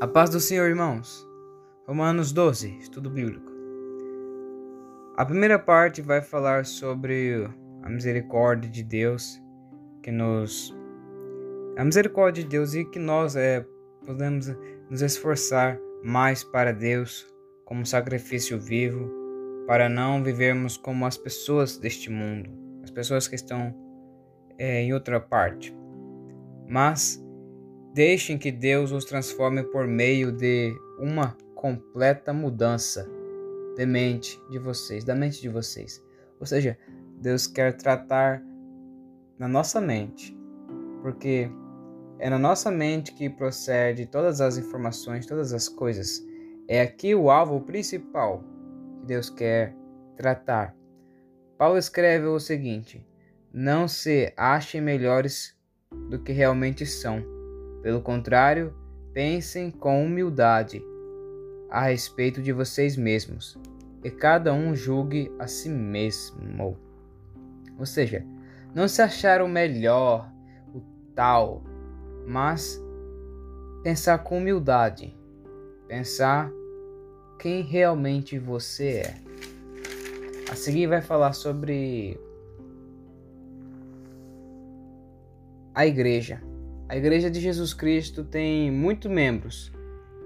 A paz do Senhor, irmãos. Romanos 12, estudo bíblico. A primeira parte vai falar sobre a misericórdia de Deus que nos a misericórdia de Deus e que nós é, podemos nos esforçar mais para Deus como sacrifício vivo, para não vivermos como as pessoas deste mundo, as pessoas que estão é, em outra parte. Mas Deixem que Deus os transforme por meio de uma completa mudança de mente de vocês, da mente de vocês. Ou seja, Deus quer tratar na nossa mente, porque é na nossa mente que procede todas as informações, todas as coisas. É aqui o alvo principal que Deus quer tratar. Paulo escreve o seguinte: Não se achem melhores do que realmente são pelo contrário, pensem com humildade a respeito de vocês mesmos, e cada um julgue a si mesmo. Ou seja, não se achar o melhor, o tal, mas pensar com humildade, pensar quem realmente você é. A seguir vai falar sobre a igreja. A Igreja de Jesus Cristo tem muitos membros,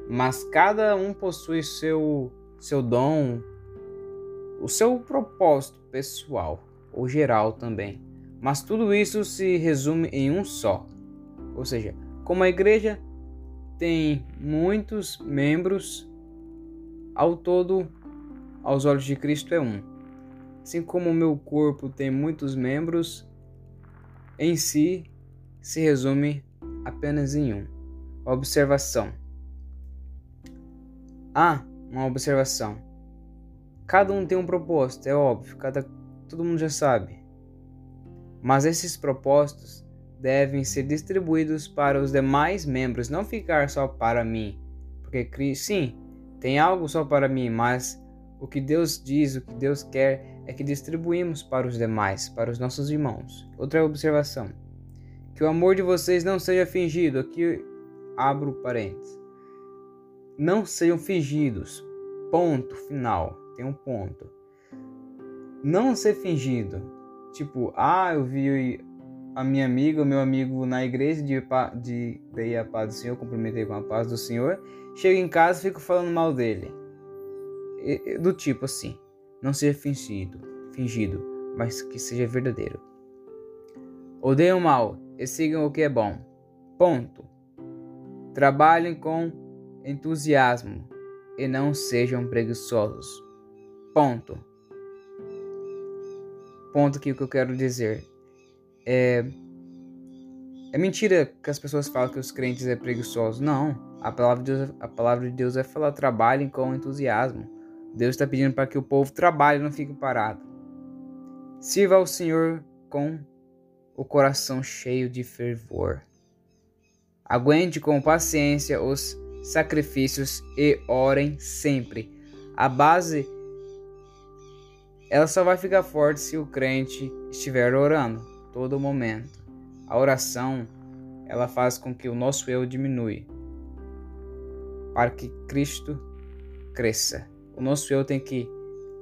mas cada um possui seu, seu dom, o seu propósito pessoal ou geral também. Mas tudo isso se resume em um só. Ou seja, como a igreja tem muitos membros, ao todo, aos olhos de Cristo é um. Assim como o meu corpo tem muitos membros, em si se resume apenas em um. Observação. Ah, uma observação. Cada um tem um propósito, é óbvio, cada todo mundo já sabe. Mas esses propósitos devem ser distribuídos para os demais membros, não ficar só para mim. Porque sim, tem algo só para mim, mas o que Deus diz, o que Deus quer é que distribuímos para os demais, para os nossos irmãos. Outra observação. Que o amor de vocês não seja fingido. Aqui abro parênteses. Não sejam fingidos. Ponto final. Tem um ponto. Não ser fingido. Tipo, ah, eu vi a minha amiga, o meu amigo na igreja de, de dei a paz do Senhor, cumprimentei com a paz do Senhor. Chego em casa e fico falando mal dele. Do tipo assim, não seja fingido, fingido, mas que seja verdadeiro. Odeiam mal, e sigam o que é bom. Ponto. Trabalhem com entusiasmo e não sejam preguiçosos. Ponto. Ponto que o que eu quero dizer é é mentira que as pessoas falam que os crentes é preguiçosos. Não. A palavra de Deus, a palavra de Deus é falar trabalhem com entusiasmo. Deus está pedindo para que o povo trabalhe não fique parado. Sirva ao Senhor com o coração cheio de fervor. Aguente com paciência os sacrifícios e orem sempre. A base ela só vai ficar forte se o crente estiver orando todo momento. A oração ela faz com que o nosso eu diminui para que Cristo cresça. O nosso eu tem que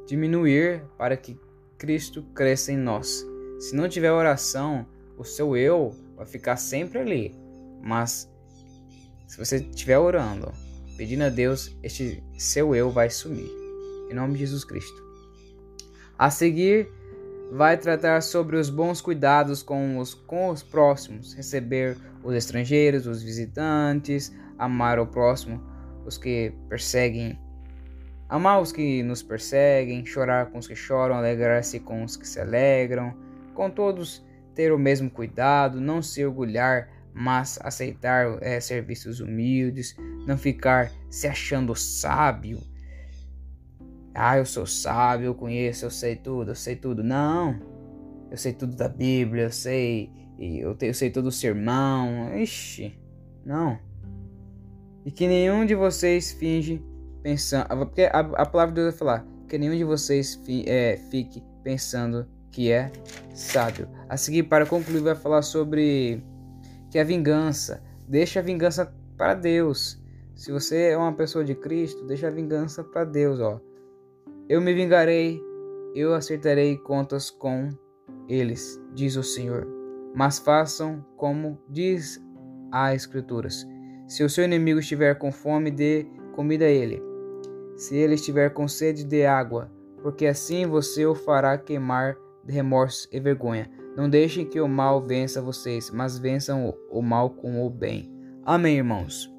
diminuir para que Cristo cresça em nós. Se não tiver oração, o seu eu vai ficar sempre ali. Mas se você estiver orando, pedindo a Deus, este seu eu vai sumir. Em nome de Jesus Cristo. A seguir, vai tratar sobre os bons cuidados com os, com os próximos, receber os estrangeiros, os visitantes, amar o próximo, os que perseguem, amar os que nos perseguem, chorar com os que choram, alegrar-se com os que se alegram com todos ter o mesmo cuidado, não se orgulhar, mas aceitar é, serviços humildes, não ficar se achando sábio. Ah, eu sou sábio, eu conheço, eu sei tudo, eu sei tudo. Não, eu sei tudo da Bíblia, eu sei, eu, eu sei todo o sermão. Ixi, não. E que nenhum de vocês finge pensando, porque a, a palavra de Deus vai falar que nenhum de vocês fi, é, fique pensando que é sábio. A seguir, para concluir, vai falar sobre que a vingança, deixa a vingança para Deus. Se você é uma pessoa de Cristo, deixa a vingança para Deus, ó. Eu me vingarei, eu acertarei contas com eles, diz o Senhor. Mas façam como diz a Escrituras. Se o seu inimigo estiver com fome, dê comida a ele. Se ele estiver com sede, dê água, porque assim você o fará queimar de remorso e vergonha. Não deixem que o mal vença vocês, mas vençam o mal com o bem. Amém, irmãos.